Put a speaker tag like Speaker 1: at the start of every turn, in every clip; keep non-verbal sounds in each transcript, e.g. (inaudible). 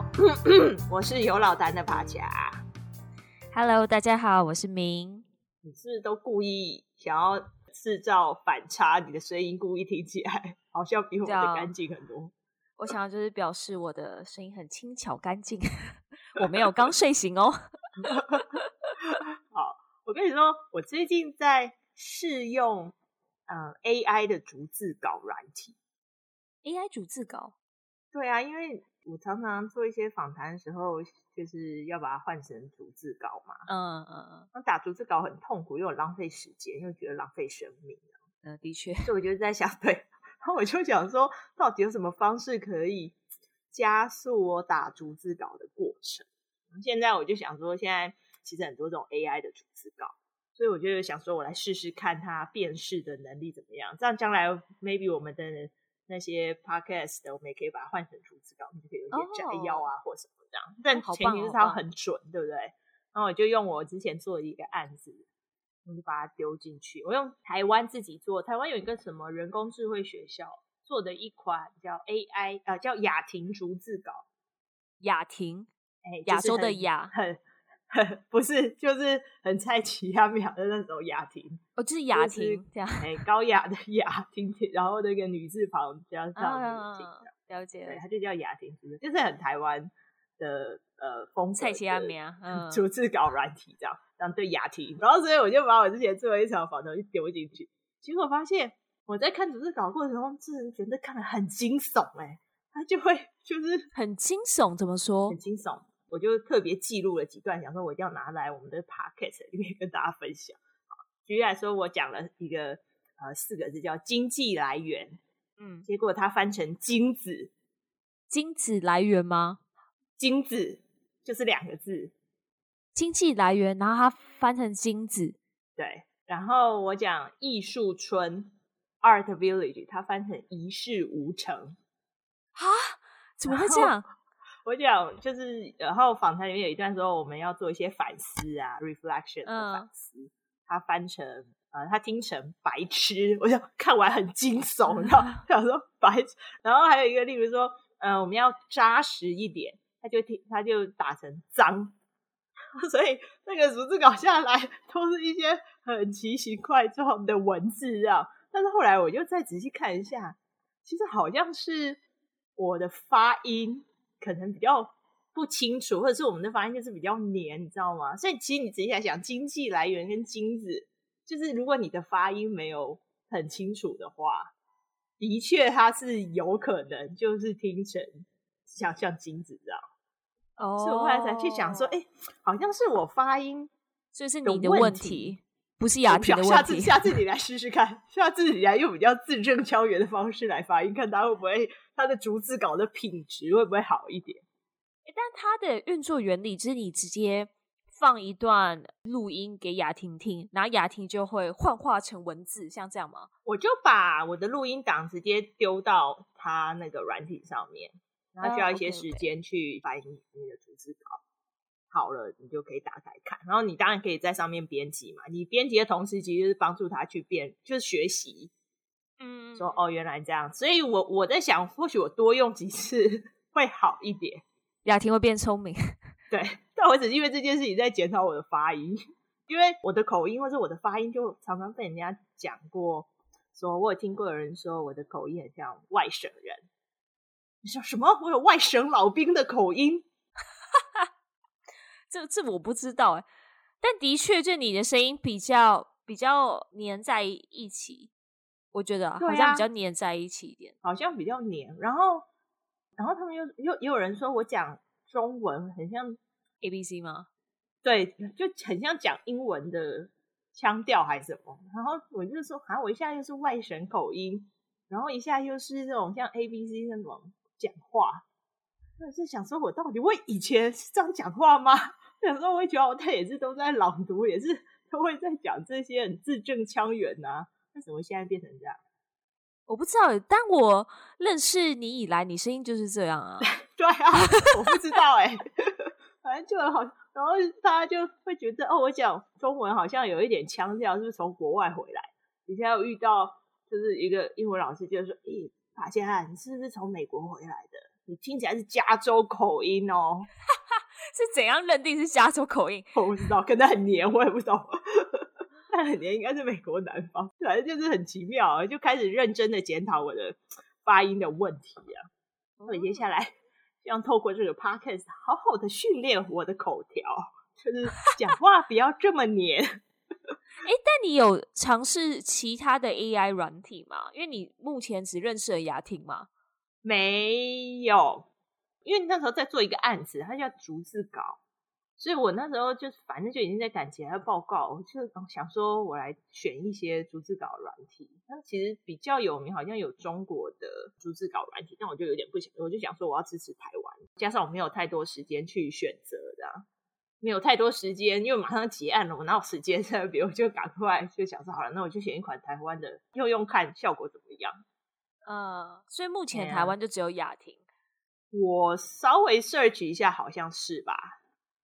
Speaker 1: 好，我是有老丹的帕恰。
Speaker 2: Hello，大家好，我是明。
Speaker 1: 你是不是都故意想要制造反差？你的声音故意听起来好像比我的干净很多。
Speaker 2: 我想要就是表示我的声音很轻巧干净。(laughs) 我没有刚睡醒哦。(laughs)
Speaker 1: 好，我跟你说，我最近在试用、呃、AI 的逐字稿软体。
Speaker 2: AI 逐字稿？
Speaker 1: 对啊，因为我常常做一些访谈的时候，就是要把它换成逐字稿嘛。嗯嗯嗯。那打逐字稿很痛苦，又有浪费时间，又觉得浪费生命。
Speaker 2: 嗯，的确。
Speaker 1: 所以我就在想，(laughs) 对，然后我就想说，到底有什么方式可以加速我打逐字稿的过程？现在我就想说，现在其实很多这种 AI 的逐字稿，所以我就想说，我来试试看它辨识的能力怎么样。这样将来 maybe 我们的。那些 podcast 的，我们也可以把它换成逐字稿，我们就可以有些摘要啊，或什么这样。Oh, 但前提是它很准，对不对？然后我就用我之前做的一个案子，我就把它丢进去。我用台湾自己做，台湾有一个什么人工智慧学校做的一款叫 AI 啊、呃，叫雅婷逐字稿。
Speaker 2: 雅婷，哎，亚洲的雅。
Speaker 1: 很 (laughs) 不是，就是很菜奇亚米亚的那种雅婷，
Speaker 2: 哦，就是雅婷这样，
Speaker 1: 哎，高雅的雅婷，然后那个女字旁加上女婷，
Speaker 2: 了解，
Speaker 1: 对，它就叫雅婷，就是很台湾的呃风格，
Speaker 2: 菜奇亚米亚，嗯，
Speaker 1: 逐字稿软体这样，然后对雅婷，然后所以我就把我之前做的一场访谈就丢进去，结果发现我在看逐字稿过程中，自然觉得看得很惊悚，哎，他就会就是
Speaker 2: 很惊悚，怎么说？
Speaker 1: 很惊悚。我就特别记录了几段，想说我一定要拿来我们的 podcast 里面跟大家分享。举例来说，我讲了一个呃四个字叫“经济来源”，嗯，结果它翻成“金子”，
Speaker 2: 金子来源吗？
Speaker 1: 金子就是两个字，
Speaker 2: 经济来源，然后它翻成金子，
Speaker 1: 对。然后我讲艺术村 （Art Village），它翻成一事无成，
Speaker 2: 啊？怎么会这样？
Speaker 1: 我讲就是，然后访谈里面有一段说我们要做一些反思啊，reflection 的反思。嗯、他翻成呃，他听成白痴，我想看完很惊悚，然后 (laughs) 想说白痴。然后还有一个，例如说，呃，我们要扎实一点，他就听他就打成脏。(laughs) 所以那个逐字稿下来都是一些很奇形怪状的文字啊。但是后来我就再仔细看一下，其实好像是我的发音。可能比较不清楚，或者是我们的发音就是比较黏，你知道吗？所以其实你仔细来想，经济来源跟金子，就是如果你的发音没有很清楚的话，的确它是有可能就是听成像像金子这样。哦，所以我后来才去想说，哎、欸，好像是我发音，
Speaker 2: 所以是你的问题，不是雅婷的问题。
Speaker 1: 下次下次你来试试看，下次你来用比较字正腔圆的方式来发音，看他会不会。它的逐字稿的品质会不会好一点？
Speaker 2: 欸，但它的运作原理就是你直接放一段录音给雅婷听，然后雅婷就会幻化成文字，像这样吗？
Speaker 1: 我就把我的录音档直接丢到它那个软体上面，然后需要一些时间去翻译你的逐字稿。好了，你就可以打开看，然后你当然可以在上面编辑嘛。你编辑的同时，其实是帮助他去变，就是学习。嗯，说哦，原来这样，所以我我在想，或许我多用几次 (laughs) 会好一点，
Speaker 2: 雅婷会变聪明。(laughs)
Speaker 1: 对，但我只是因为这件事情在检讨我的发音，因为我的口音或者我的发音就常常被人家讲过，说我有听过有人说我的口音很像外省人。你说什么？我有外省老兵的口音？(laughs)
Speaker 2: 这这我不知道哎，但的确，就你的声音比较比较粘在一起。我觉得好像比较黏在一起一点，
Speaker 1: 啊、好像比较黏。然后，然后他们又又也有人说我讲中文很像
Speaker 2: A B C 吗？
Speaker 1: 对，就很像讲英文的腔调还是什么。然后我就说，好像我一下又是外省口音，然后一下又是这种像 A B C 那种讲话。我是想说，我到底我以前是这样讲话吗？(laughs) 想说我觉得我他也是都在朗读，也是都会在讲这些很字正腔圆呐、啊。为什么现在变成这样？
Speaker 2: 我不知道，但我认识你以来，你声音就是这样啊。(laughs)
Speaker 1: 对啊，我不知道哎、欸，反正就好，然后大家就会觉得哦，我讲中文好像有一点腔调，是不是从国外回来？以前有遇到就是一个英文老师，就说：“咦、欸，帕恰，你是不是从美国回来的？”你听起来是加州口音哦。(laughs)
Speaker 2: 是怎样认定是加州口音？
Speaker 1: 我不知道，可能很黏，我也不懂。但很年，应该是美国南方，(laughs) 反正就是很奇妙，啊就开始认真的检讨我的 (tsk) 发音的问题啊。所以接下来，(laughs) 希望透过这个 podcast 好好的训练我的口条，就是讲话不要这么黏。
Speaker 2: 哎、欸，但你有尝试其他的 AI 软体吗？因为你目前只认识了雅婷吗？
Speaker 1: 没有。因为那时候在做一个案子，它叫逐字稿，所以我那时候就反正就已经在赶其他报告，我就想说我来选一些逐字稿软体。那其实比较有名，好像有中国的逐字稿软体，但我就有点不想，我就想说我要支持台湾，加上我没有太多时间去选择的，没有太多时间，因为马上结案了，我哪有时间？(laughs) 比如就赶快就想说好了，那我就选一款台湾的，用用看效果怎么样。
Speaker 2: 嗯，所以目前台湾就只有雅婷。
Speaker 1: 我稍微 search 一下，好像是吧，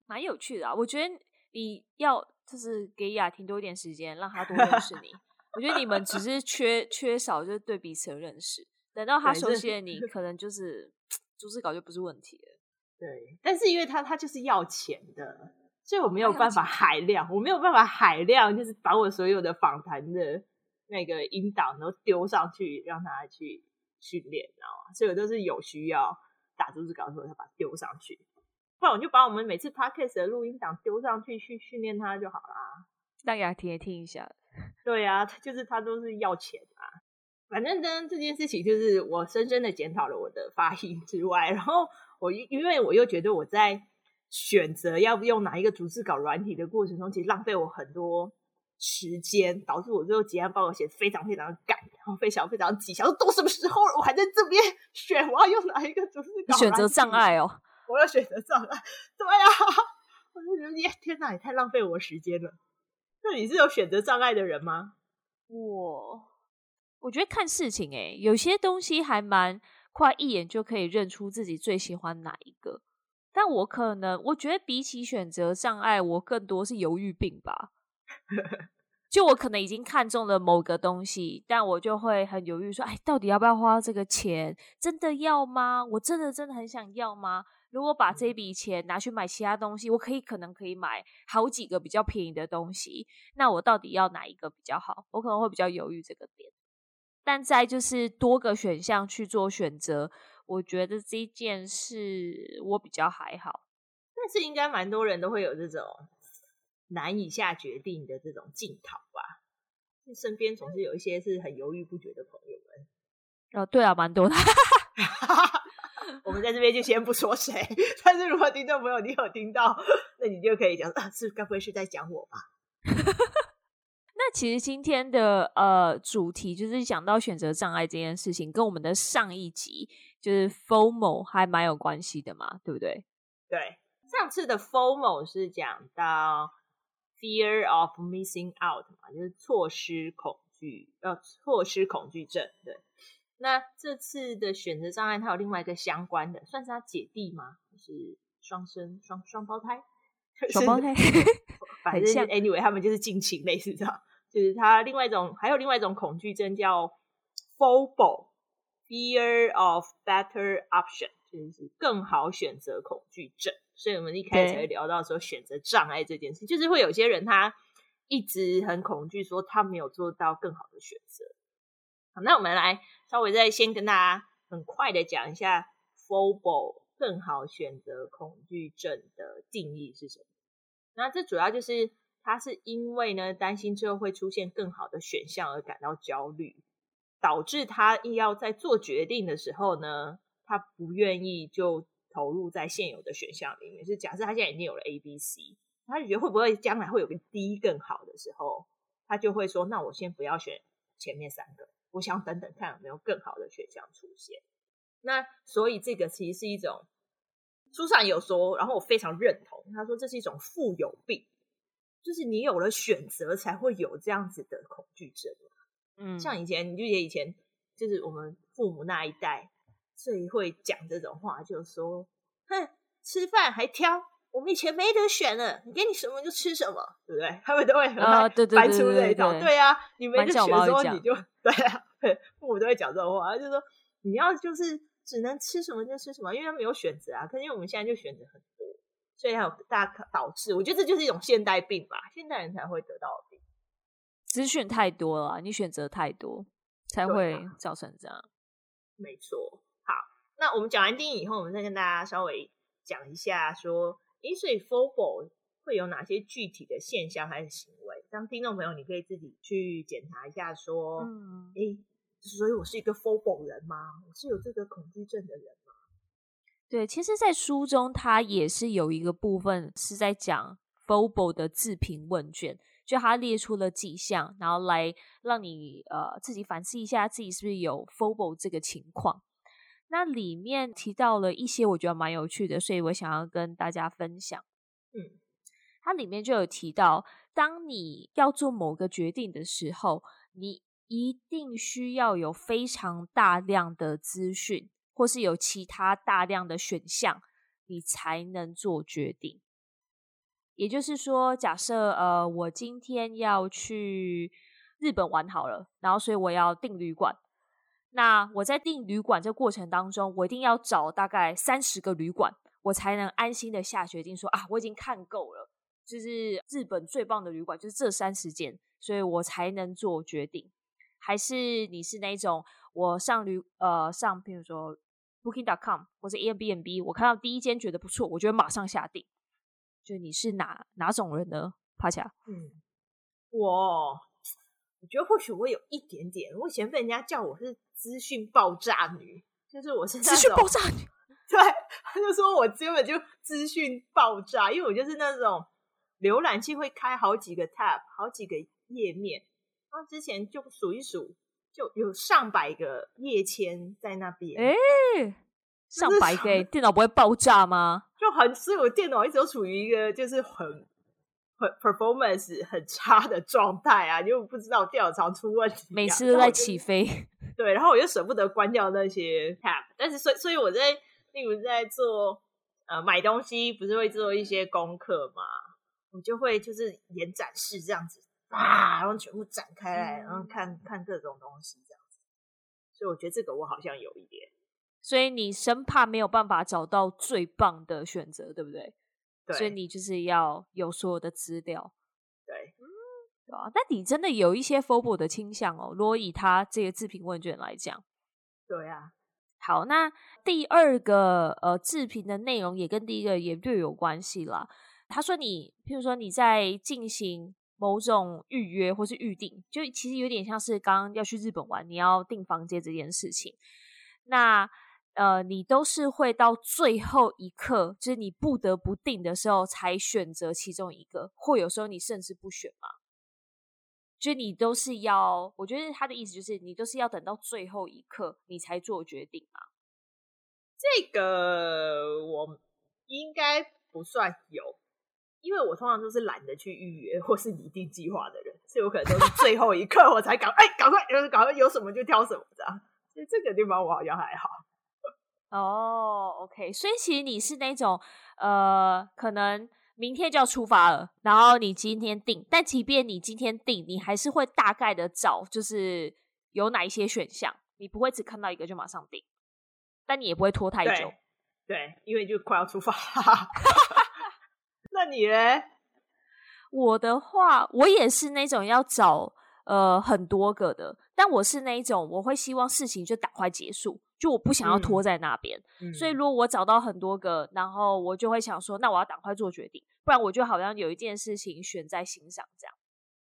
Speaker 2: 蛮有趣的啊。我觉得你要就是给雅婷多一点时间，让她多认识你。(laughs) 我觉得你们只是缺缺少就是对彼此的认识，等到他熟悉了你，(laughs) 可能就是 (tsk) 逐字稿就不是问题了。
Speaker 1: 对，但是因为他他就是要钱的，所以我没有办法海量，我没有办法海量，就是把我所有的访谈的那个音档都丢上去让他去训练，知道吗？所以我都是有需要。打逐字稿的时候，他把它丢上去，不然我就把我们每次 podcast 的录音档丢上去，去训练他就好啦。
Speaker 2: 让雅婷也听一下。(laughs)
Speaker 1: 对啊，就是他都是要钱啊。反正呢，这件事情就是我深深的检讨了我的发音之外，然后我因为我又觉得我在选择要不用哪一个逐字稿软体的过程中，其实浪费我很多时间，导致我最后结案报告写得非常非常的赶。非常非常急，想说都什么时候了，我还在这边选，我要用哪一个逐字稿？
Speaker 2: 选择障碍哦，
Speaker 1: 我要选择障碍。(laughs) 对啊，(laughs) 我就觉得天哪，也太浪费我时间了。那你是有选择障碍的人吗？
Speaker 2: 我我觉得看事情哎、欸，有些东西还蛮快，一眼就可以认出自己最喜欢哪一个。但我可能我觉得比起选择障碍，我更多是犹豫病吧。(laughs) 就我可能已经看中了某个东西，但我就会很犹豫，说：“哎，到底要不要花这个钱？真的要吗？我真的真的很想要吗？如果把这笔钱拿去买其他东西，我可以可能可以买好几个比较便宜的东西。那我到底要哪一个比较好？我可能会比较犹豫这个点。但在就是多个选项去做选择，我觉得这件事我比较还好。
Speaker 1: 但是应该蛮多人都会有这种。”难以下决定的这种镜头吧，身边总是有一些是很犹豫不决的朋友们。
Speaker 2: 哦，对啊，蛮多的。(laughs)
Speaker 1: 我们在这边就先不说谁，但是如果听众朋友你有听到，那你就可以讲啊，是该不会是在讲我吧？(laughs)
Speaker 2: 那其实今天的呃主题就是讲到选择障碍这件事情，跟我们的上一集就是 FOMO 还蛮有关系的嘛，对不对？
Speaker 1: 对，上次的 FOMO 是讲到。Fear of missing out 嘛，就是错失恐惧，呃，错失恐惧症。对，那这次的选择障碍，它有另外一个相关的，算是他姐弟吗？就是双生双双胞胎，
Speaker 2: 双 (laughs) 胞胎，
Speaker 1: 反正 anyway，他们就是近亲类似这样。就是他另外一种，还有另外一种恐惧症叫 FOBO，Fear of better option，就是更好选择恐惧症。所以我们一开始才会聊到说选择障碍这件事，就是会有些人他一直很恐惧，说他没有做到更好的选择。好，那我们来稍微再先跟大家很快的讲一下 FOBO 更好选择恐惧症的定义是什么。那这主要就是他是因为呢担心之后会出现更好的选项而感到焦虑，导致他要在做决定的时候呢，他不愿意就。投入在现有的选项里面，就是假设他现在已经有了 A、B、C，他就觉得会不会将来会有个 D 更好的时候，他就会说：“那我先不要选前面三个，我想等等看有没有更好的选项出现。”那所以这个其实是一种书上有说，然后我非常认同。他说这是一种富有病，就是你有了选择才会有这样子的恐惧症。嗯，像以前你就觉得以前就是我们父母那一代。最会讲这种话，就是说，哼，吃饭还挑，我们以前没得选了，你给你什么就吃什么，对不对？他们都会很爱搬出这一套，对啊，你没得选的时候你就 (laughs) 对啊，(laughs) 父母都会讲这种话，就是说你要就是只能吃什么就吃什么，因为他没有选择啊。可是因为我们现在就选择很多，所以还有大导致，我觉得这就是一种现代病吧，现代人才会得到的病。
Speaker 2: 资讯太多了，你选择太多，才会造成这样。啊、
Speaker 1: 没错。好，那我们讲完电影以后，我们再跟大家稍微讲一下，说，诶，所以 FOBO 会有哪些具体的现象还是行为？当听众朋友，你可以自己去检查一下，说，嗯，诶，所以我是一个 FOBO 人吗？我是有这个恐惧症的人吗？
Speaker 2: 对，其实，在书中，它也是有一个部分是在讲 FOBO 的自评问卷，就他列出了几项，然后来让你呃自己反思一下，自己是不是有 FOBO 这个情况。那里面提到了一些我觉得蛮有趣的，所以我想要跟大家分享。嗯。它里面就有提到，当你要做某个决定的时候，你一定需要有非常大量的资讯，或是有其他大量的选项，你才能做决定。也就是说，假设呃，我今天要去日本玩好了，然后所以我要订旅馆。那我在订旅馆这过程当中，我一定要找大概三十个旅馆，我才能安心的下决定说啊，我已经看够了。就是日本最棒的旅馆，就是这三十间，所以我才能做决定。还是你是那种我上旅呃上，譬如说 Booking.com 或者 Airbnb，我看到第一间觉得不错，我就会马上下定。就你是哪哪种人呢？帕恰？
Speaker 1: 嗯，我我觉得或许我有一点点，我以前被人家叫我是资讯爆炸女，就是我是
Speaker 2: 资讯爆炸女，(laughs)
Speaker 1: 对，他就说我根本就资讯爆炸，因为我就是那种。浏览器会开好几个 tab，好几个页面。然后之前就数一数，就有上百个页签在那边。哎、
Speaker 2: 欸，上百个，电脑不会爆炸吗？(laughs)
Speaker 1: 就很，所以我电脑一直都处于一个就是很很 performance 很差的状态啊，就不知道电脑常出问题、啊，
Speaker 2: 每次都在起飞。(laughs)
Speaker 1: 对，然后我又舍不得关掉那些 tab，但是所以所以我在例如在做呃买东西，不是会做一些功课吗？我就会就是演展示这样子啊，然后全部展开来，然后看看各种东西这样子。所以我觉得这个我好像有一点。
Speaker 2: 所以你生怕没有办法找到最棒的选择，对不对？对。所以你就是要有所有的资料。
Speaker 1: 对。
Speaker 2: 嗯，对啊。但你真的有一些 FOBO 的倾向哦。如果以他这个自评问卷来讲，
Speaker 1: 对啊。
Speaker 2: 好，那第二个呃自评的内容也跟第一个也略有关系啦。他说：“你，譬如说你在进行某种预约或是预定，就其实有点像是刚刚要去日本玩，你要订房间这件事情。那呃，你都是会到最后一刻，就是你不得不定的时候才选择其中一个，或有时候你甚至不选嘛。就你都是要，我觉得他的意思就是你都是要等到最后一刻你才做决定嘛。
Speaker 1: 这个我应该不算有。”因为我通常都是懒得去预约或是拟定计划的人，所以我可能都是最后一刻我才赶哎，赶快有赶快有什么就挑什么这样。所以这个地方我好像还好。
Speaker 2: 哦，OK，所以其实你是那种呃，可能明天就要出发了，然后你今天定，但即便你今天定，你还是会大概的找，就是有哪一些选项，你不会只看到一个就马上定，但你也不会拖太久。
Speaker 1: 对，对，因为就快要出发了。那你嘞？
Speaker 2: 我的话，我也是那种要找呃很多个的，但我是那一种我会希望事情就赶快结束，就我不想要拖在那边。嗯，所以如果我找到很多个，然后我就会想说，那我要赶快做决定，不然我就好像有一件事情悬在心上这样。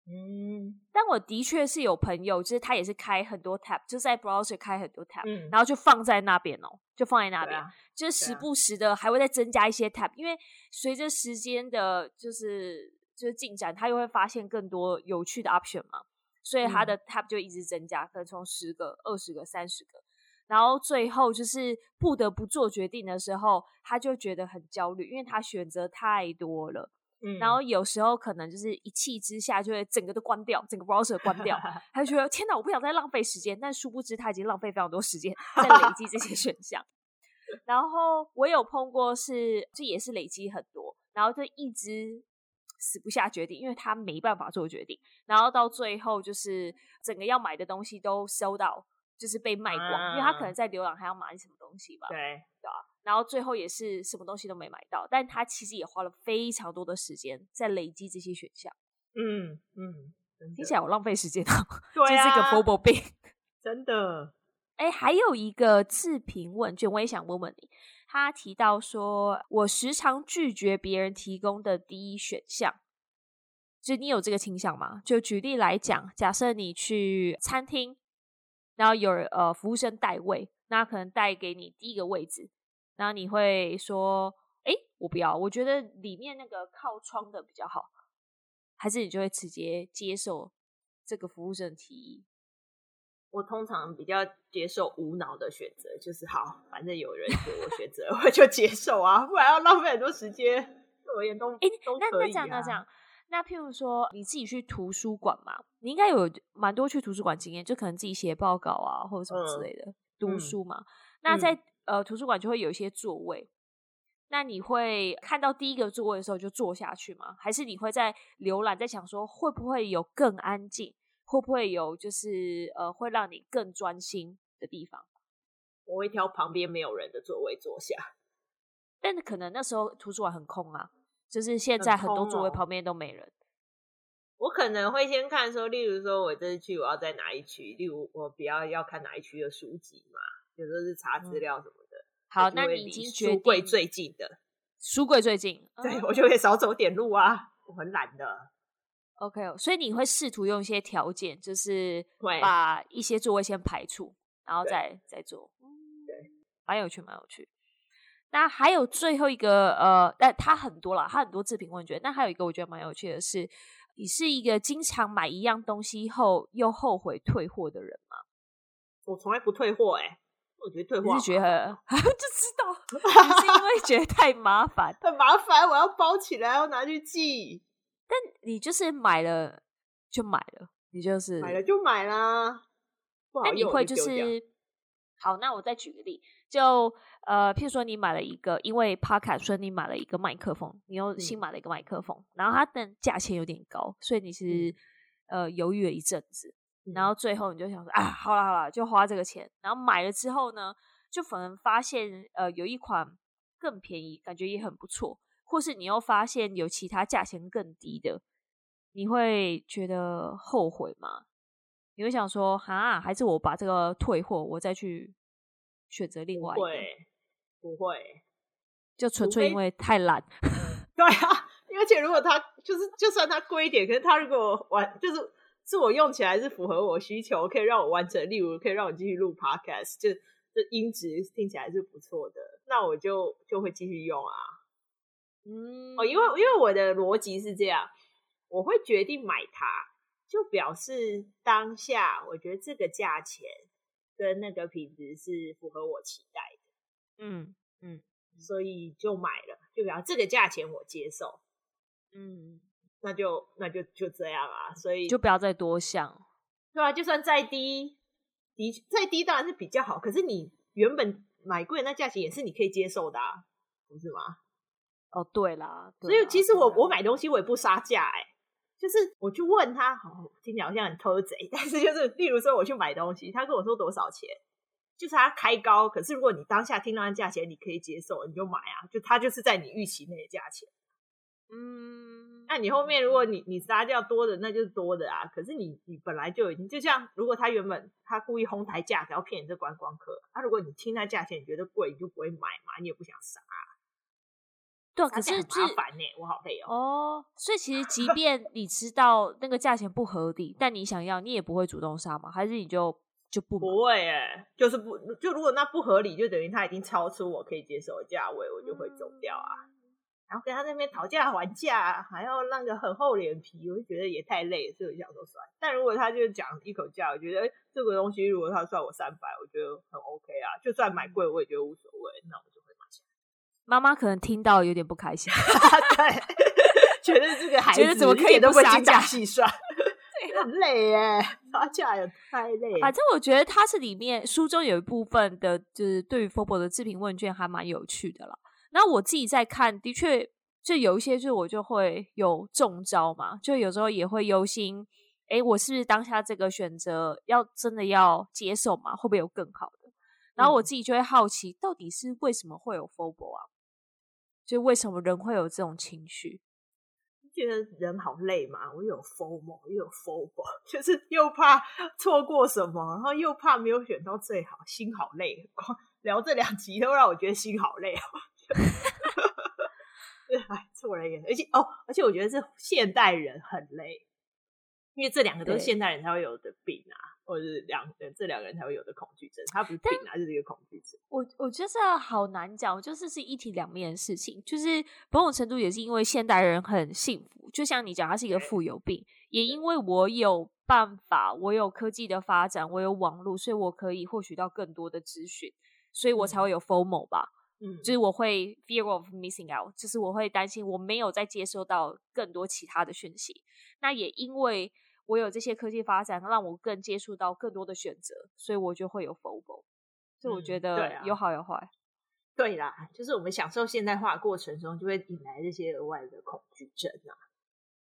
Speaker 2: 嗯，但我的确是有朋友，就是他也是开很多 tab，就在 browser 开很多 tab，嗯，然后就放在那边哦，就放在那边，啊，就是时不时的还会再增加一些 tab，因为随着时间的，就是就是进展，他又会发现更多有趣的 option 嘛，所以他的 tab 就一直增加，可能从十个、二十个、三十个，然后最后就是不得不做决定的时候，他就觉得很焦虑，因为他选择太多了。嗯，然后有时候可能就是一气之下就会整个都关掉，整个 browser 关掉，(laughs) 他就觉得天哪，我不想再浪费时间。但殊不知他已经浪费非常多时间在累积这些选项。然后我有碰过是，这也是累积很多，然后就一直死不下决定，因为他没办法做决定。然后到最后就是整个要买的东西都收到，就是被卖光，啊、因为他可能在浏览还要买什么东西吧？
Speaker 1: 对
Speaker 2: 对啊，然后最后也是什么东西都没买到，但他其实也花了非常多的时间在累积这些选项。
Speaker 1: 嗯嗯，
Speaker 2: 听起来我浪费时间啊，
Speaker 1: 对啊，
Speaker 2: 这是一个 FOBO 病，
Speaker 1: 真的。
Speaker 2: 哎，还有一个自评问卷，我也想问问你。他提到说，我时常拒绝别人提供的第一选项，就你有这个倾向吗？就举例来讲，假设你去餐厅，然后有呃服务生带位，那可能带给你第一个位置，然后你会说，哎，我不要，我觉得里面那个靠窗的比较好，还是你就会直接接受这个服务生的提议？
Speaker 1: 我通常比较接受无脑的选择，就是好，反正有人给我选择，我就接受啊，不然要浪费很多时间。对我而言都，哎、那那这样那这样，那譬如说你自己去图书馆嘛，你应该有蛮多去图书馆经验，就可能自己写报告啊，或者什么之类的，嗯、读书嘛。嗯、那在、嗯、呃图书馆就会有一些座位，那你会看到第一个座位的时候就坐下去吗？还是你会在浏览，在想说会不会有更安静？会不会有就是呃，会让你更专心的地方？我会挑旁边没有人的座位坐下，
Speaker 2: 但可能那时候图书馆很空啊，就是现在很多座位旁边都没人。哦、
Speaker 1: 我可能会先看说，例如说我这次去我要在哪一区，例如我比较要看哪一区的书籍嘛，有时候是查资料什么的。嗯、
Speaker 2: 好，那你已经决定
Speaker 1: 书柜最近的
Speaker 2: 书柜最近，
Speaker 1: 对、嗯、我就会少走点路啊，我很懒的。
Speaker 2: OK，所以你会试图用一些条件，就是把一些座位先排除，然后再再做。对，蛮有趣，蛮有趣。那还有最后一个，呃，但它很多啦，它很多自评问卷。那还有一个我觉得蛮有趣的是，你是一个经常买一样东西后又后悔退货的人吗？
Speaker 1: 我从来不退货、欸，哎，我觉得退货
Speaker 2: 是觉得 (laughs) 就知道，你是因为觉得太麻烦，(laughs)
Speaker 1: 很麻烦，我要包起来，要拿去寄。
Speaker 2: 但你就是买了就买了，你就是
Speaker 1: 买了就买啦。
Speaker 2: 那你会就是好，那我再举个例，就呃，譬如说你买了一个，因为 Podcast 所以你买了一个麦克风，你又新买了一个麦克风，嗯、然后它的价钱有点高，所以你是、嗯、呃犹豫了一阵子，然后最后你就想说啊，好了好了，就花这个钱，然后买了之后呢，就反而发现呃有一款更便宜，感觉也很不错。或是你又发现有其他价钱更低的，你会觉得后悔吗？你会想说，哈，还是我把这个退货，我再去选择另外一个？
Speaker 1: 不会，不会，
Speaker 2: 就纯粹因为太懒。
Speaker 1: 对啊，(laughs) 而且如果它就是，就算它贵一点，可是它如果玩就是是我用起来是符合我需求，可以让我完成，例如可以让我继续录 podcast，就这音质听起来是不错的，那我就就会继续用啊。嗯，哦，因为因为我的逻辑是这样，我会决定买它，就表示当下我觉得这个价钱跟那个品质是符合我期待的，嗯嗯，所以就买了，就表示这个价钱我接受，嗯，那就那就就这样啊，所以
Speaker 2: 就不要再多想，
Speaker 1: 对啊，就算再低，的再低当然是比较好，可是你原本买贵那价钱也是你可以接受的啊，不是吗？
Speaker 2: 哦，对啦，
Speaker 1: 所以其实我我买东西我也不杀价，哎，就是我去问他，哦，听起来好像很偷贼，但是就是例如说我去买东西，他跟我说多少钱，就是他开高，可是如果你当下听到那价钱你可以接受，你就买啊，就他就是在你预期内的价钱，嗯，那你后面如果你你杀掉多的那就是多的啊，可是你你本来就已经就像如果他原本他故意哄抬价格要骗你这观光客，他、啊、如果你听他价钱你觉得贵，你就不会买嘛，你也不想杀。
Speaker 2: 对，可是很
Speaker 1: 麻烦呢，我好累哦。
Speaker 2: 哦，所以其实即便你知道那个价钱不合理，但你想要，你也不会主动杀嘛？还是你就就不
Speaker 1: 不会？哎，就是不就如果那不合理，就等于他已经超出我可以接受的价位，我就会走掉啊。嗯、然后跟他那边讨价还价，还要那个很厚脸皮，我就觉得也太累，所以我想说算。但如果他就讲一口价，我觉得这个东西如果他算我三百，我觉得很 OK 啊。就算买贵，我也觉得无所谓。那我就。
Speaker 2: 妈妈可能听到有点不开心，(laughs)
Speaker 1: 对，觉得这个孩子觉得怎么可以都不精打细算，(laughs) 很累耶，(laughs) 杀价也太累。
Speaker 2: 反正我觉得它是里面书中有一部分的，就是对于 FOBO 的自评问卷还蛮有趣的了。那我自己在看，的确就有一些，就我就会有中招嘛，就有时候也会忧心，哎，我是不是当下这个选择要真的要接受嘛？会不会有更好的？然后我自己就会好奇，到底是为什么会有 FOBO 啊？就为什么人会有这种情绪？
Speaker 1: 觉得人好累嘛？我有 FOMO，又有 FOMO，(laughs) 就是又怕错过什么，然后又怕没有选到最好，心好累。(laughs) 光聊这两集都让我觉得心好累哦。(laughs) 哎，错了也，而且哦，而且我觉得是现代人很累，因为这两个都是现代人才会有的病啊。或者是两人，这两个人才会有的恐惧症，他不是病啊，就是一个恐惧症。
Speaker 2: 我我觉得这好难讲，就是是一体两面的事情。就是某种程度也是因为现代人很幸福，就像你讲，他是一个富有病，也因为我有办法，我有科技的发展，我有网络，所以我可以获取到更多的资讯，所以我才会有 FOMO 吧。嗯，就是我会 fear of missing out，就是我会担心我没有再接收到更多其他的讯息。那也因为。我有这些科技发展，让我更接触到更多的选择，所以我就会有 FOMO。所以我觉得有好有坏。
Speaker 1: 嗯，对啊。对啦，就是我们享受现代化的过程中，就会引来这些额外的恐惧症啊。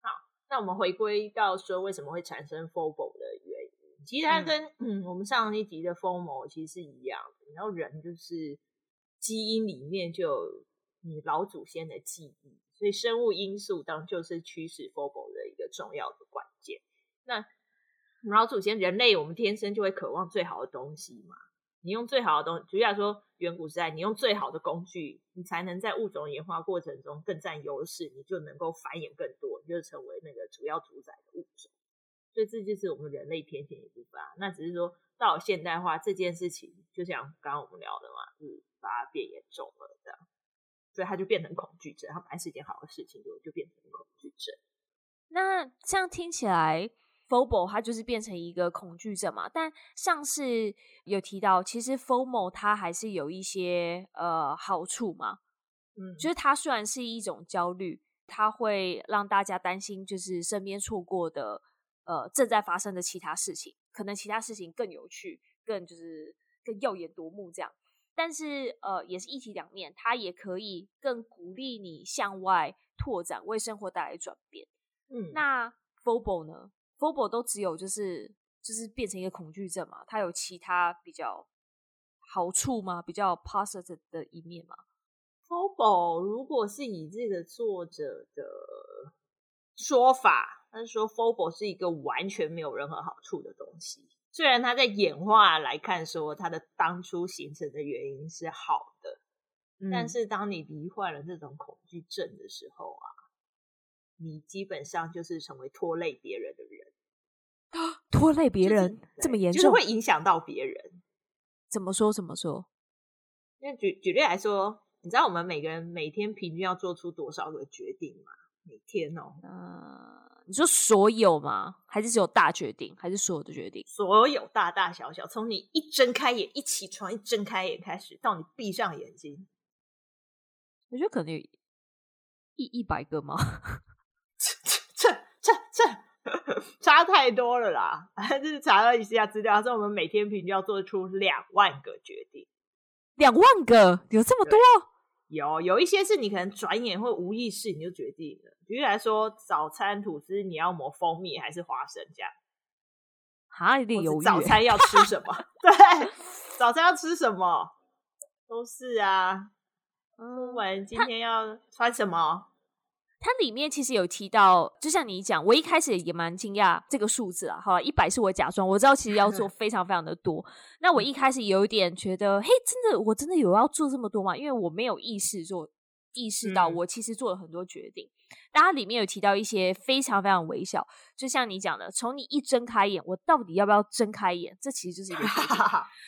Speaker 1: 好，那我们回归到说，为什么会产生 FOMO 的原因，其实它跟嗯，嗯我们上一集的 FOMO 其实是一样的。然后人就是基因里面就有你老祖先的记忆，所以生物因素当就是驱使 FOMO 的一个重要的关键。那老祖先人类，我们天生就会渴望最好的东西嘛。你用最好的东西，举例来说，远古时代，你用最好的工具，你才能在物种演化过程中更占优势，你就能够繁衍更多，你就成为那个主要主宰的物种。所以这就是我们人类天性的部分啊。那只是说到现代化这件事情，就像刚刚我们聊的嘛，就是把它变严重了这样，所以他就变成恐惧症。他本来是一件好的事情，就就变成恐惧症。
Speaker 2: 那这样听起来。FOMO 它就是变成一个恐惧症嘛，但上次有提到，其实 FOMO 它还是有一些呃好处嘛，嗯，就是它虽然是一种焦虑，它会让大家担心，就是身边错过的呃正在发生的其他事情，可能其他事情更有趣，更就是更耀眼夺目这样，但是呃也是一体两面，它也可以更鼓励你向外拓展，为生活带来转变，嗯，那 Fobo 呢？Fobo 都只有就是就是变成一个恐惧症嘛？它有其他比较好处吗？比较 positive 的一面吗
Speaker 1: ？Fobo 如果是以这个作者的说法，他说 Fobo 是一个完全没有任何好处的东西。虽然他在演化来看说他的当初形成的原因是好的，嗯，但是当你罹患了这种恐惧症的时候啊，你基本上就是成为拖累别人的人。
Speaker 2: 拖累别人这么严重，
Speaker 1: 就是会影响到别人。
Speaker 2: 怎么说？怎么说？
Speaker 1: 那举举例来说，你知道我们每个人每天平均要做出多少个决定吗？每天哦，
Speaker 2: 呃，你说所有吗？还是只有大决定？还是所有的决定？
Speaker 1: 所有大大小小，从你一睁开眼、一起床、一睁开眼开始，到你闭上眼睛，
Speaker 2: 我觉得可能有一一百个吗？(laughs)
Speaker 1: 这这这这。差太多了啦！(laughs) 就是查了一下资料，说我们每天平均要做出两万个决定，
Speaker 2: 两万个有这么多？
Speaker 1: 有有一些是你可能转眼会无意识你就决定了。比如来说，早餐吐司你要抹蜂蜜还是花生酱？
Speaker 2: 哈，有点犹豫。
Speaker 1: 早餐要吃什么？(laughs) 对，早餐要吃什么？都是啊。嗯，我今天要穿什么？
Speaker 2: 它里面其实有提到，就像你讲，我一开始也蛮惊讶这个数字啊。好了，一百是我假装，我知道其实要做 (laughs) 非常非常的多。那我一开始有一点觉得，嘿，真的，我真的有要做这么多吗？因为我没有意识做，意识到我其实做了很多决定。嗯、但它里面有提到一些非常非常微小，就像你讲的，从你一睁开眼，我到底要不要睁开眼？这其实就是一个决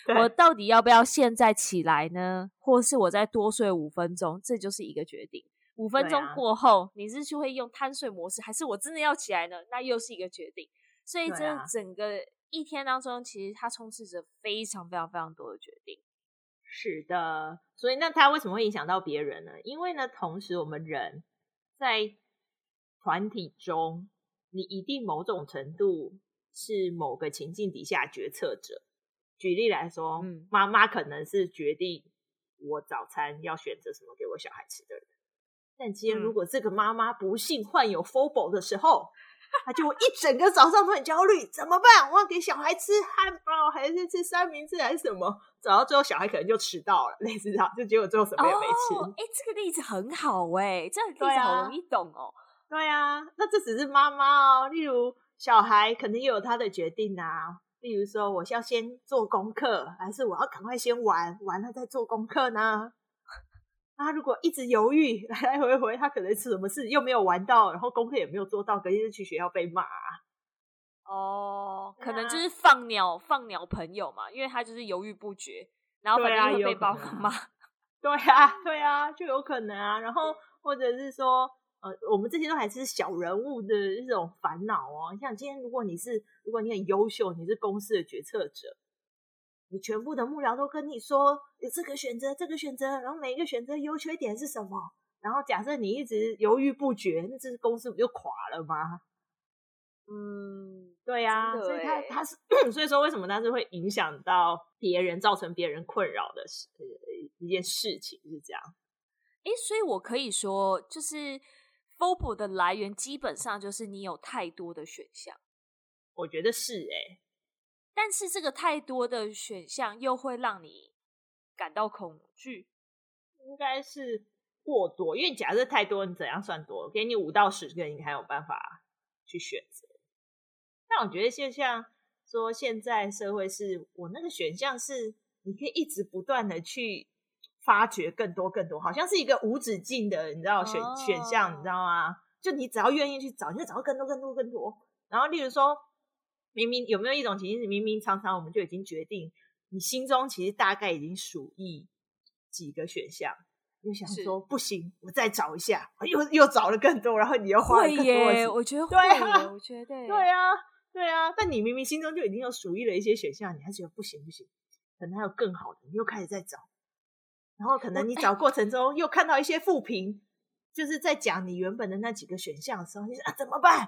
Speaker 2: 定。(laughs) 我到底要不要现在起来呢？或是我再多睡五分钟？这就是一个决定。五分钟过后，啊、你是去会用贪睡模式，还是我真的要起来呢？那又是一个决定。所以这整个一天当中，其实它充斥着非常非常非常多的决定。
Speaker 1: 是的，所以那它为什么会影响到别人呢？因为呢，同时我们人在团体中，你一定某种程度是某个情境底下决策者。举例来说，嗯、妈妈可能是决定我早餐要选择什么给我小孩吃的人。但今天如果这个妈妈不幸患有 FOMO 的时候，他就一整个早上都很焦虑，怎么办？我要给小孩吃汉堡，还是吃三明治，还是什么？走到最后，小孩可能就迟到了，(laughs) 类似这样，就结果最后什么也没吃。哎、
Speaker 2: 哦欸，这个例子很好哎、欸，这个例子好容易懂哦。
Speaker 1: 对啊，那这只是妈妈哦。例如小孩可能也有他的决定啊。例如说，我是要先做功课，还是我要赶快先玩，完了再做功课呢？他如果一直犹豫，(laughs) 来来回回，他可能是什么事又没有玩到，然后功课也没有做到，隔天就去学校被骂。
Speaker 2: 哦，可能就是放鸟放鸟朋友嘛，因为他就是犹豫不决，然后反正会被爸爸骂。(laughs)
Speaker 1: 对啊，对啊，就有可能啊。然后或者是说，呃，我们这些都还是小人物的一种烦恼哦。像今天，如果你是，如果你很优秀，你是公司的决策者。你全部的幕僚都跟你说有这个选择，这个选择，然后每一个选择优缺点是什么？然后假设你一直犹豫不决，那这公司不就垮了吗？嗯，对呀、啊，所以他他是 (clears throat) 所以说为什么他是会影响到别人，造成别人困扰的事一件事情是这样。
Speaker 2: 哎，所以我可以说，就是 FOBO 的来源基本上就是你有太多的选项。
Speaker 1: 我觉得是哎、欸。
Speaker 2: 但是这个太多的选项又会让你感到恐惧，
Speaker 1: 应该是过多。因为假设太多，你怎样算多？给你五到十个，你还有办法去选择。但我觉得，就像说，现在社会是我那个选项是，你可以一直不断的去发掘更多更多，好像是一个无止境的，你知道选、oh. 选项，你知道吗？就你只要愿意去找，你就找到更多更多更多。然后，例如说。明明有没有一种情形是明明常常我们就已经决定，你心中其实大概已经数一几个选项，又想说不行，我再找一下，又又找了更多，然后你又花了更多的
Speaker 2: 耶，我觉得会耶，对啊，我觉得对
Speaker 1: 啊，对啊。但你明明心中就已经有数一了一些选项，你还觉得不行不行，可能还有更好的，你又开始在找，然后可能你找过程中又看到一些负评，就是在讲你原本的那几个选项的时候，你说啊怎么办？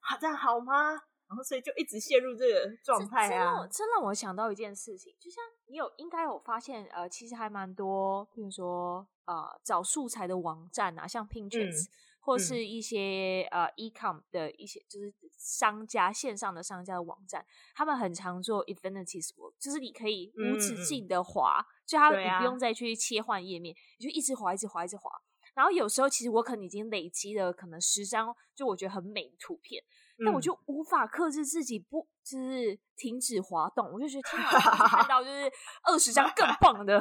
Speaker 1: 啊这样好吗？然后，所以就一直陷入这个状态啊！
Speaker 2: 这让我想到一件事情，就像你有应该有发现，呃，其实还蛮多，比如说呃，找素材的网站啊，像 Pinterest、嗯、或是一些、嗯、呃 Ecom 的一些就是商家线上的商家的网站，他们很常做 Infinity Scroll，就是你可以无止境的滑，嗯、就他你不用再去切换页面，啊、你就一直滑，一直滑，一直滑。然后有时候其实我可能已经累积了可能十张，就我觉得很美的图片。但我就无法克制自己不就是停止滑动，我就觉得天哪，看到就是 (laughs) 二十张更棒的，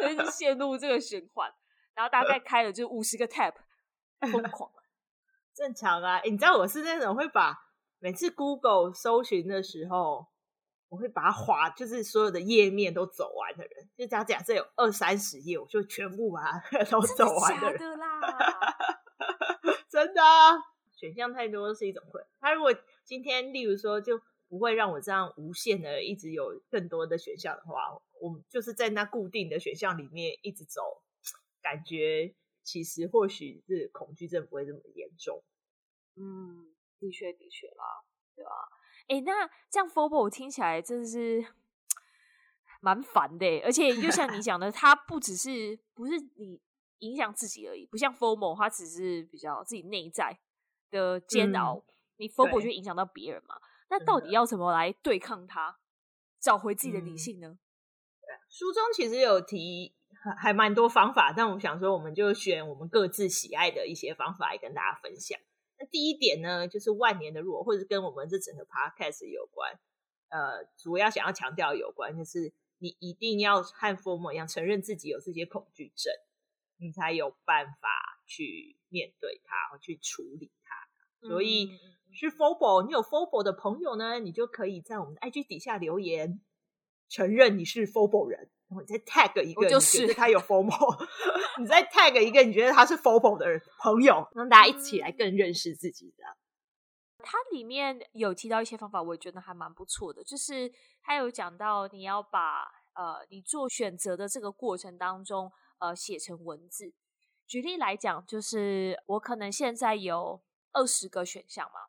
Speaker 2: 就是陷入这个循环，然后大概 (laughs) 开了就五十个 tap，疯狂。(laughs)
Speaker 1: 正常啊，你知道我是那种会把每次 Google 搜寻的时候，我会把它滑，就是所有的页面都走完的人。就假假设有二三十页，我就全部把它都走完的人。
Speaker 2: 真的啦，
Speaker 1: 真的啊。选项太多是一种困。他如果今天，例如说，就不会让我这样无限的一直有更多的选项的话，我们就是在那固定的选项里面一直走，感觉其实或许是恐惧症不会这么严重。
Speaker 2: 嗯，的确的确啦，对吧？哎，那这样 FOBO 我听起来真的是蛮烦的，而且就像你讲的，它不只是不是你影响自己而已，不像 FOMO，它只是比较自己内在。的煎熬，嗯、你 FOBO 就影响到别人嘛？那到底要怎么来对抗它，找回自己的理性呢？
Speaker 1: 对，书中其实有提还蛮多方法，但我想说，我们就选我们各自喜爱的一些方法来跟大家分享。那第一点呢，就是万年的弱，或者跟我们这整个 podcast 有关。呃，主要想要强调有关，就是你一定要和 FOMO 一样，承认自己有这些恐惧症，你才有办法去面对它，去处理。所以是 FOBO，你有 FOBO 的朋友呢，你就可以在我们的 IG 底下留言，承认你是 FOBO 人，然后你再 tag 一个，
Speaker 2: 就是
Speaker 1: 你觉得他有 FOBO，(laughs) 你再 tag 一个你觉得他是 FOBO 的人朋友，(laughs) 让大家一起来更认识自己的。
Speaker 2: 它里面有提到一些方法，我也觉得还蛮不错的，就是他有讲到你要把呃你做选择的这个过程当中呃写成文字。举例来讲，就是我可能现在有。二十个选项嘛，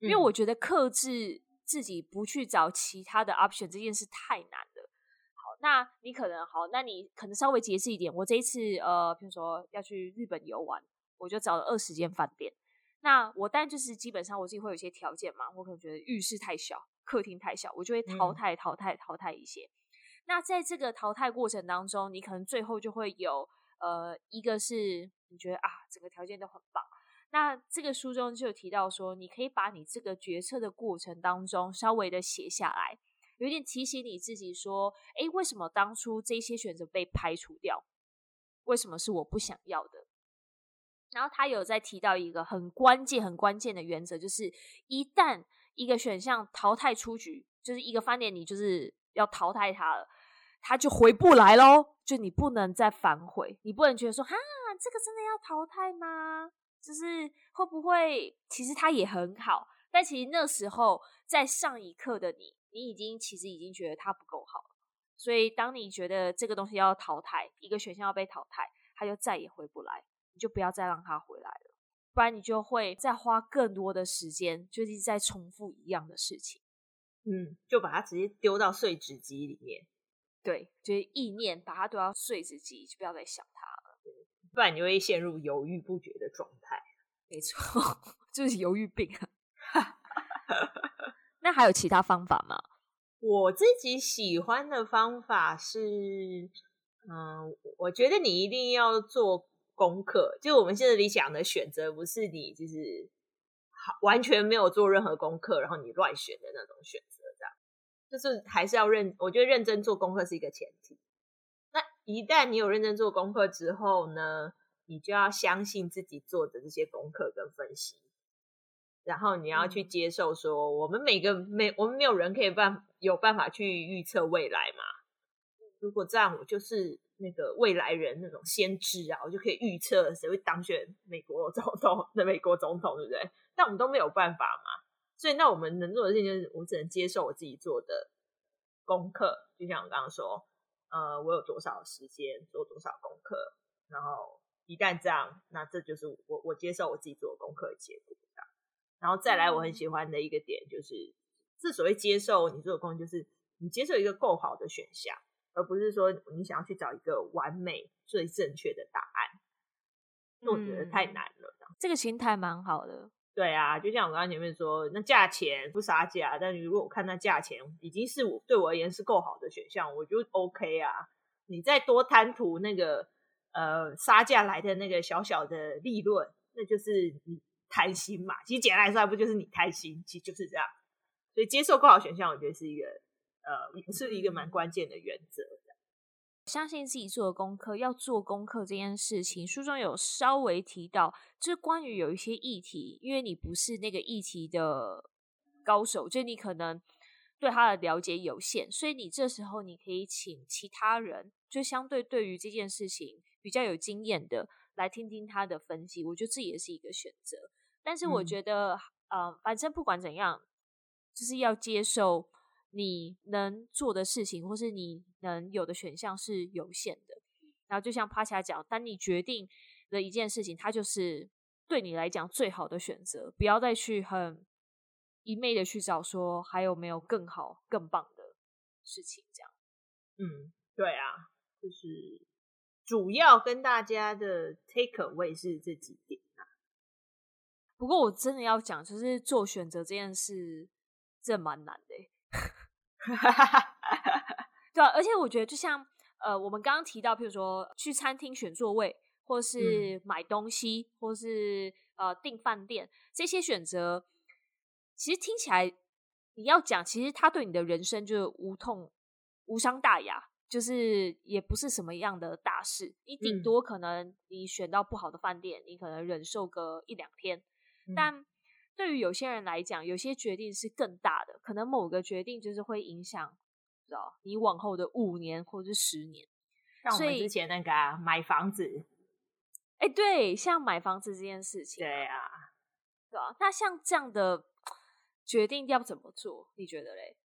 Speaker 2: 因为我觉得克制自己不去找其他的 option 这件事太难了。好，那你可能好，那你可能稍微节制一点。我这一次呃，比如说要去日本游玩，我就找了二十间饭店。那我当然就是基本上我自己会有一些条件嘛，我可能觉得浴室太小，客厅太小，我就会淘汰、淘汰、淘汰一些。那在这个淘汰过程当中，你可能最后就会有呃，一个是你觉得啊，整个条件都很棒。那这个书中就有提到说，你可以把你这个决策的过程当中稍微的写下来，有点提醒你自己说，诶，为什么当初这些选择被排除掉？为什么是我不想要的？然后他有在提到一个很关键、很关键的原则，就是一旦一个选项淘汰出局，就是一个饭店，你就是要淘汰它了。他就回不来喽，就你不能再反悔，你不能觉得说哈，这个真的要淘汰吗？就是会不会其实他也很好，但其实那时候在上一刻的你，你已经其实已经觉得他不够好了。所以当你觉得这个东西要淘汰，一个选项要被淘汰，他就再也回不来，你就不要再让他回来了，不然你就会再花更多的时间，就是在重复一样的事情。
Speaker 1: 嗯，就把它直接丢到碎纸机里面。
Speaker 2: 对，就是意念，把它丢到碎纸机，就不要再想它了，
Speaker 1: 不然你会陷入犹豫不决的状态。(laughs)
Speaker 2: 没错，(laughs) 就是犹豫病啊。(laughs) 那还有其他方法吗？
Speaker 1: 我自己喜欢的方法是，嗯，我觉得你一定要做功课。就我们现在里讲的选择，不是你就是完全没有做任何功课，然后你乱选的那种选择。这样就是还是要认，我觉得认真做功课是一个前提。那一旦你有认真做功课之后呢，你就要相信自己做的这些功课跟分析，然后你要去接受说，我们每个每我们没有人可以办有办法去预测未来嘛。如果这样，我就是那个未来人那种先知啊，我就可以预测谁会当选美国总统的美国总统，对不对？但我们都没有办法嘛。所以，那我们能做的事情就是，我只能接受我自己做的功课。就像我刚刚说，呃，我有多少时间做多少功课，然后一旦这样，那这就是我我接受我自己做的功课的结果。然后再来，我很喜欢的一个点就是，之所谓接受你做的功课，就是你接受一个够好的选项，而不是说你想要去找一个完美最正确的答案。那我觉得太难了。
Speaker 2: 嗯，这个心态蛮好的。
Speaker 1: 对啊，就像我刚刚前面说，那价钱不杀价，但如果我看那价钱已经是我对我而言是够好的选项，我就 OK 啊。你再多贪图那个呃杀价来的那个小小的利润，那就是你贪心嘛。其实简单来说，还不就是你贪心？其实就是这样。所以接受够好选项，我觉得是一个呃，也是一个蛮关键的原则。
Speaker 2: 相信自己做的功课，要做功课这件事情，书中有稍微提到，就是关于有一些议题，因为你不是那个议题的高手，就你可能对他的了解有限，所以你这时候你可以请其他人，就相对对于这件事情比较有经验的来听听他的分析，我觉得这也是一个选择。但是我觉得，嗯、呃，反正不管怎样，就是要接受。你能做的事情，或是你能有的选项是有限的。然后就像帕恰讲，当你决定了一件事情，它就是对你来讲最好的选择。不要再去很一昧的去找说还有没有更好、更棒的事情。这样，
Speaker 1: 嗯，对啊，就是主要跟大家的 take away 是这几点啊。
Speaker 2: 不过我真的要讲，就是做选择这件事，这蛮难的欸。(laughs) 对啊，而且我觉得，就像呃，我们刚刚提到，譬如说去餐厅选座位，或是买东西，或是呃订饭店，这些选择，其实听起来你要讲，其实它对你的人生就无痛、无伤大雅，就是也不是什么样的大事。你顶多可能你选到不好的饭店，你可能忍受个一两天，但。对于有些人来讲，有些决定是更大的，可能某个决定就是会影响，知道你往后的五年或者是十年。
Speaker 1: 像我们之前那个、啊、买房子，
Speaker 2: 哎，对，像买房子这件事情，
Speaker 1: 对啊，
Speaker 2: 对啊。那像这样的决定要怎么做？你觉得嘞？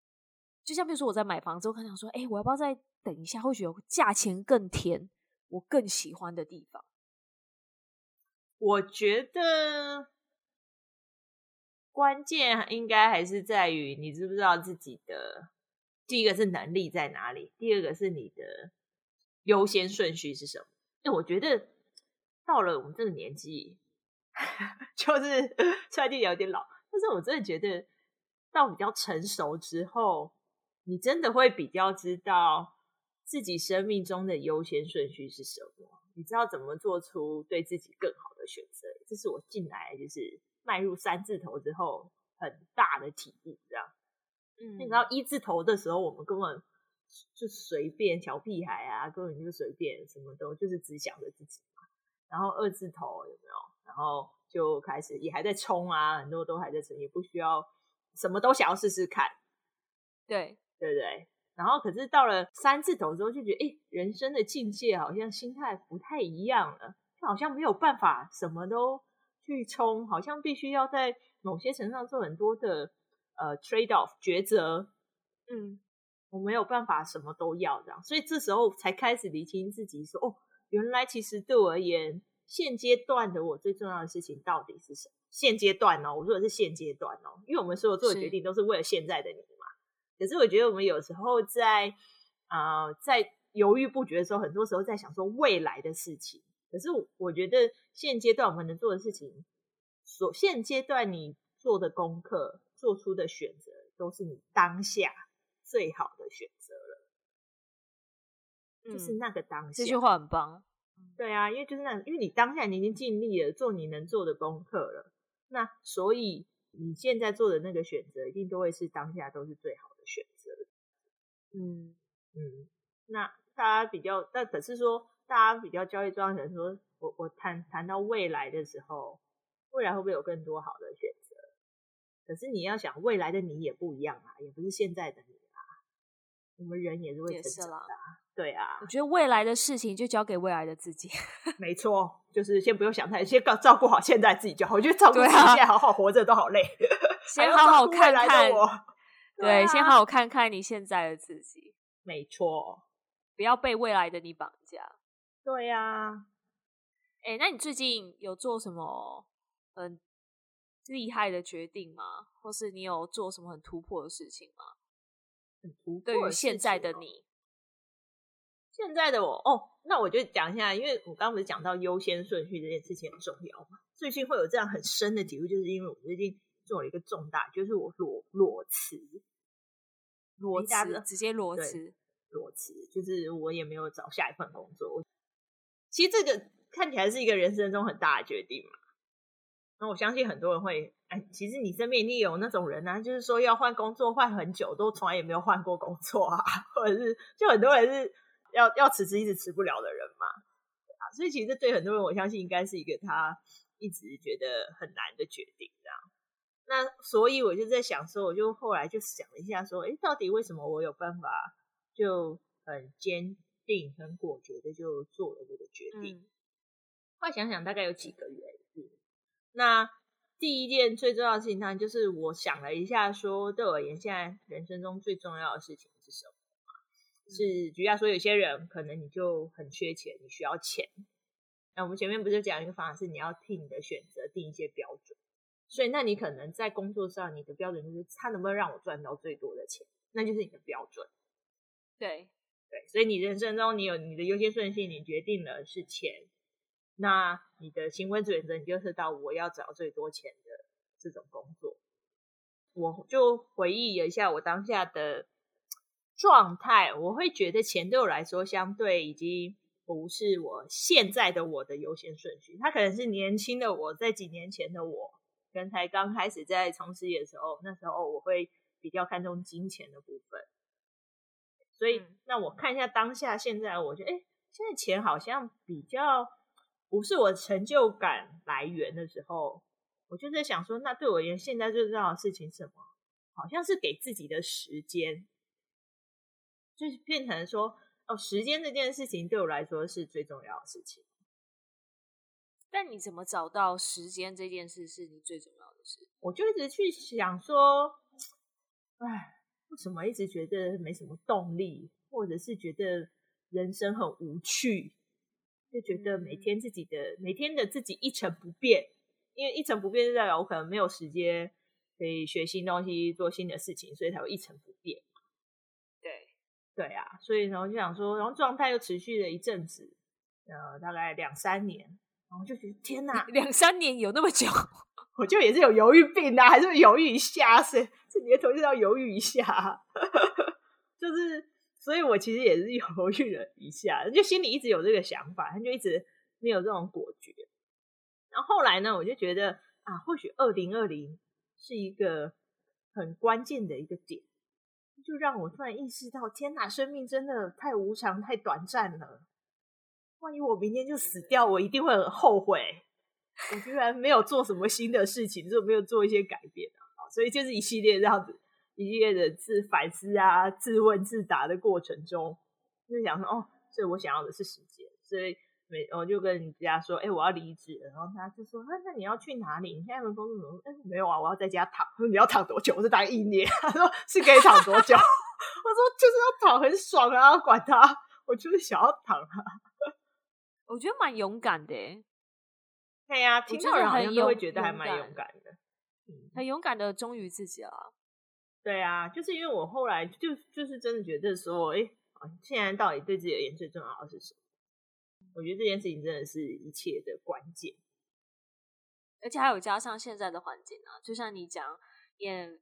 Speaker 2: 就像比如说我在买房子，我可能想说，哎，我要不要再等一下？或许有价钱更甜，我更喜欢的地方。
Speaker 1: 我觉得。关键应该还是在于你知不知道自己的，第一个是能力在哪里，第二个是你的优先顺序是什么。那我觉得到了我们这个年纪，(laughs) 就是出来听起来有点老，但是我真的觉得到比较成熟之后，你真的会比较知道自己生命中的优先顺序是什么，你知道怎么做出对自己更好的选择。这是我进来就是迈入三字头之后很大的体悟，这样。嗯，你知道一字头的时候，我们根本就随便小屁孩啊，根本就随便什么都就是只想着自己嘛。然后二字头有没有？然后就开始也还在冲啊，很多都还在冲，也不需要什么都想要试试看，
Speaker 2: 对
Speaker 1: 对不对？然后可是到了三字头之后，就觉得哎，人生的境界好像心态不太一样了，就好像没有办法什么都去冲，好像必须要在某些程度上做很多的呃 trade off 抉择，嗯，我没有办法什么都要这样，所以这时候才开始理清自己说，哦，原来其实对我而言。现阶段的我最重要的事情到底是什么？现阶段哦，我说的是现阶段哦，因为我们所有做的决定都是为了现在的你嘛。可是我觉得我们有时候在啊、呃，在犹豫不决的时候，很多时候在想说未来的事情。可是我觉得现阶段我们能做的事情，所现阶段你做的功课、做出的选择，都是你当下最好的选择了。嗯，就是那个当下，
Speaker 2: 这句话很棒。
Speaker 1: 对啊，因为就是那，因为你当下你已经尽力了，做你能做的功课了，那所以你现在做的那个选择，一定都会是当下都是最好的选择。嗯嗯，那大家比较，但可是说大家比较焦虑状态，可能说我我谈谈到未来的时候，未来会不会有更多好的选择？可是你要想，未来的你也不一样啊，也不是现在的你啊，我们人也是会成长的啊。对啊，
Speaker 2: 我觉得未来的事情就交给未来的自己。(laughs)
Speaker 1: 没错，就是先不用想太，先照照顾好现在自己就好。我觉得照顾自己现在好好活着都好累，
Speaker 2: 先好好看看
Speaker 1: 我。
Speaker 2: 对，先好好看看你现在的自己。
Speaker 1: 没错，
Speaker 2: 不要被未来的你绑架。
Speaker 1: 对呀，
Speaker 2: 哎，那你最近有做什么很厉害的决定吗？或是你有做什么很突破的事情吗？
Speaker 1: 很突破，
Speaker 2: 对于现在的你。
Speaker 1: 现在的我哦，那我就讲一下，因为我刚刚不是讲到优先顺序这件事情很重要嘛。最近会有这样很深的体会，就是因为我最近做了一个重大，就是我裸裸辞，
Speaker 2: 裸辞直接裸辞，
Speaker 1: 裸辞就是我也没有找下一份工作。其实这个看起来是一个人生中很大的决定嘛。那我相信很多人会，哎，其实你身边一定有那种人啊，就是说要换工作换很久，都从来也没有换过工作啊，(laughs) 或者是就很多人是。要要辞职一直辞不了的人嘛，啊，所以其实对很多人，我相信应该是一个他一直觉得很难的决定，这样。那所以我就在想说，我就后来就想了一下，说，诶，到底为什么我有办法就很坚定、很果决的就做了这个决定？后来想想，大概有几个原因。那第一件最重要的事情，当然就是我想了一下，说对我而言，现在人生中最重要的事情是什么？是，举下说，有些人可能你就很缺钱，你需要钱。那我们前面不是讲一个方法，是你要替你的选择定一些标准。所以，那你可能在工作上，你的标准就是他能不能让我赚到最多的钱，那就是你的标准。
Speaker 2: 对
Speaker 1: 对，所以你人生中你有你的优先顺序，你决定了是钱，那你的行为准则你就是到我要找最多钱的这种工作。我就回忆了一下我当下的。状态，我会觉得钱对我来说相对已经不是我现在的我的优先顺序。他可能是年轻的我在几年前的我，跟才刚开始在从事业的时候，那时候我会比较看重金钱的部分。所以，那我看一下当下现在，我觉得，哎，现在钱好像比较不是我成就感来源的时候，我就在想说，那对我而言，现在最重要的事情是什么？好像是给自己的时间。就是变成说，哦，时间这件事情对我来说是最重要的事情。
Speaker 2: 但你怎么找到时间这件事是你最重要的事？
Speaker 1: 我就一直去想说，哎，为什么一直觉得没什么动力，或者是觉得人生很无趣，就觉得每天自己的、嗯、每天的自己一成不变，因为一成不变就代表我可能没有时间可以学新东西、做新的事情，所以才会一成不变。对。啊，所以然后就想说，然后状态又持续了一阵子，呃，大概两三年，然然后我就觉得天哪，
Speaker 2: 两三年有那么久，
Speaker 1: 我就也是有犹豫病啊，还是犹豫一下，是这年头就要犹豫一下，(laughs) 就是，所以我其实也是犹豫了一下，就心里一直有这个想法，他就一直没有这种果决。然后后来呢，我就觉得啊，或许二零二零是一个很关键的一个点，就让我突然意识到，天哪，生命真的太无常、太短暂了。万一我明天就死掉，我一定会很后悔。我居然没有做什么新的事情，就没有做一些改变啊！所以就是一系列这样子，一系列的自反思啊、自问自答的过程中，就是想说，哦，所以我想要的是时间，所以每。我就跟人家说，哎、我要离职，然后他就说，那那你要去哪里？你现在的工作怎么？哎、欸，没有啊，我要在家躺。他说你要躺多久？我说大概一年。(laughs) 他说是可以躺多久？(laughs) 我说就是要躺，很爽啊，管他，我就是想要躺啊。
Speaker 2: 我觉得蛮勇敢的，
Speaker 1: 对呀、啊，听到人好像都会觉得还蛮勇敢的，
Speaker 2: 很勇敢的忠于自己啊。
Speaker 1: 对啊，就是因为我后来就就是真的觉得说，哎、欸，现在到底对自己而言最重要的是什么？我觉得这件事情真的是一切的关键，
Speaker 2: 而且还有加上现在的环境啊，就像你讲，也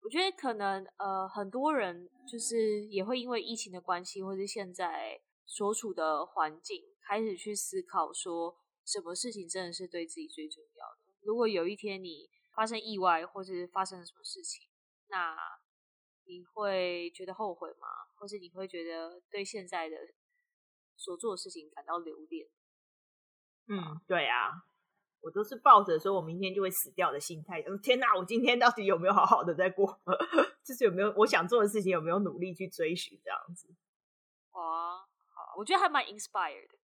Speaker 2: 我觉得可能呃很多人就是也会因为疫情的关系，或是现在所处的环境，开始去思考说，什么事情真的是对自己最重要的。如果有一天你发生意外，或是发生了什么事情，那你会觉得后悔吗？或是你会觉得对现在的？所做的事情感到留恋。
Speaker 1: 嗯，对啊，我都是抱着说我明天就会死掉的心态。天哪，我今天到底有没有好好的在过？(laughs) 就是有没有我想做的事情，有没有努力去追寻这样子？
Speaker 2: 哇，好，我觉得还蛮 inspired 的。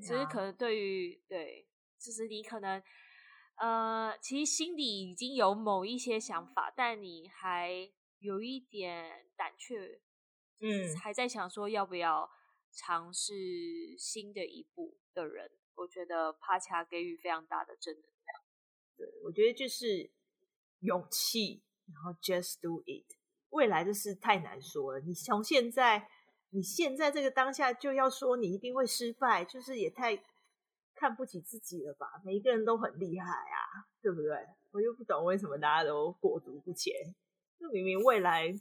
Speaker 2: 其实可能对于对，就是你可能呃，其实心里已经有某一些想法，但你还有一点胆怯，嗯，还在想说要不要。尝试新的一步的人，我觉得帕恰给予非常大的正能量。
Speaker 1: 对，我觉得就是勇气，然后 just do it。未来的事太难说了，你从现在，你现在这个当下就要说你一定会失败，就是也太看不起自己了吧？每一个人都很厉害啊，对不对？我又不懂为什么大家都裹足不前，就明明未来。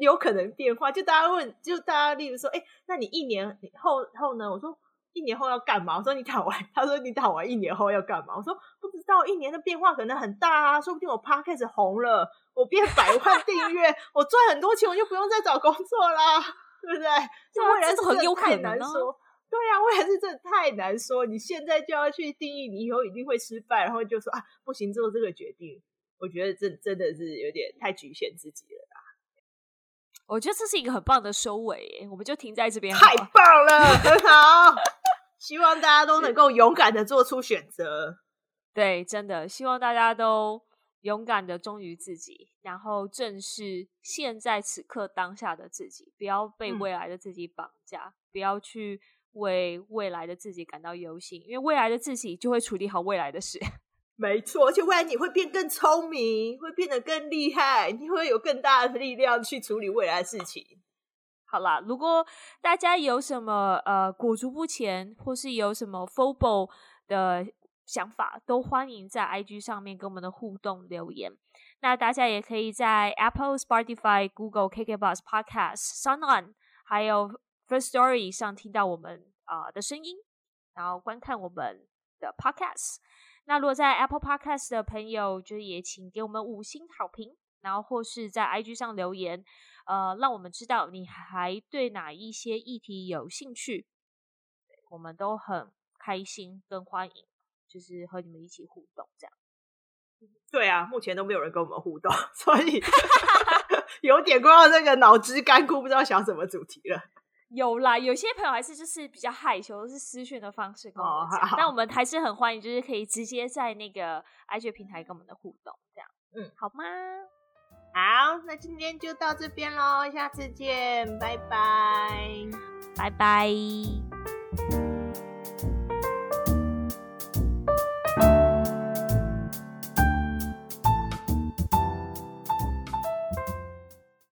Speaker 1: 有可能变化，就大家问，就大家例如说，哎、欸，那你一年后后呢？我说一年后要干嘛？我说你躺完，他说你躺完一年后要干嘛？我说不知道，一年的变化可能很大啊，说不定我 podcast 红了，我变百万订阅，(laughs) 我赚很多钱，我就不用再找工作啦，对不对？就未来是很有可能说，对呀、啊，未来是真的太难说。你现在就要去定义，你以后一定会失败，然后就说啊，不行，做这个决定，我觉得这真的是有点太局限自己了啦。
Speaker 2: 我觉得这是一个很棒的收尾，我们就停在这边。
Speaker 1: 太棒了，很 (laughs) 好。希望大家都能够勇敢的做出选择。
Speaker 2: 对，真的希望大家都勇敢的忠于自己，然后正视现在此刻当下的自己，不要被未来的自己绑架，嗯、不要去为未来的自己感到忧心，因为未来的自己就会处理好未来的事。(laughs)
Speaker 1: 没错，而且未来你会变更聪明，会变得更厉害，你会有更大的力量去处理未来的事情。
Speaker 2: 好啦，如果大家有什么呃裹足不前，或是有什么 FOBO 的想法，都欢迎在 IG 上面跟我们的互动留言。那大家也可以在 Apple、Spotify、Google、KKBOX、Podcast、SoundOn 还有 First Story 上听到我们啊、的声音，然后观看我们的 Podcast。那如果在 Apple Podcast 的朋友，就也请给我们五星好评，然后或是在 IG 上留言，呃，让我们知道你还对哪一些议题有兴趣，我们都很开心跟欢迎，就是和你们一起互动这样。
Speaker 1: 对啊，目前都没有人跟我们互动，(laughs) 所以 (laughs) 有点光那个脑汁干枯，不知道想什么主题了。
Speaker 2: 有啦，有些朋友还是就是比较害羞，是私讯的方式跟我们讲，哦、但我们还是很欢迎，就是可以直接在那个 IG 平台跟我们的互动，这样，嗯，好吗？
Speaker 1: 好，那今天就到这边喽，下次见，拜拜，
Speaker 2: 拜拜。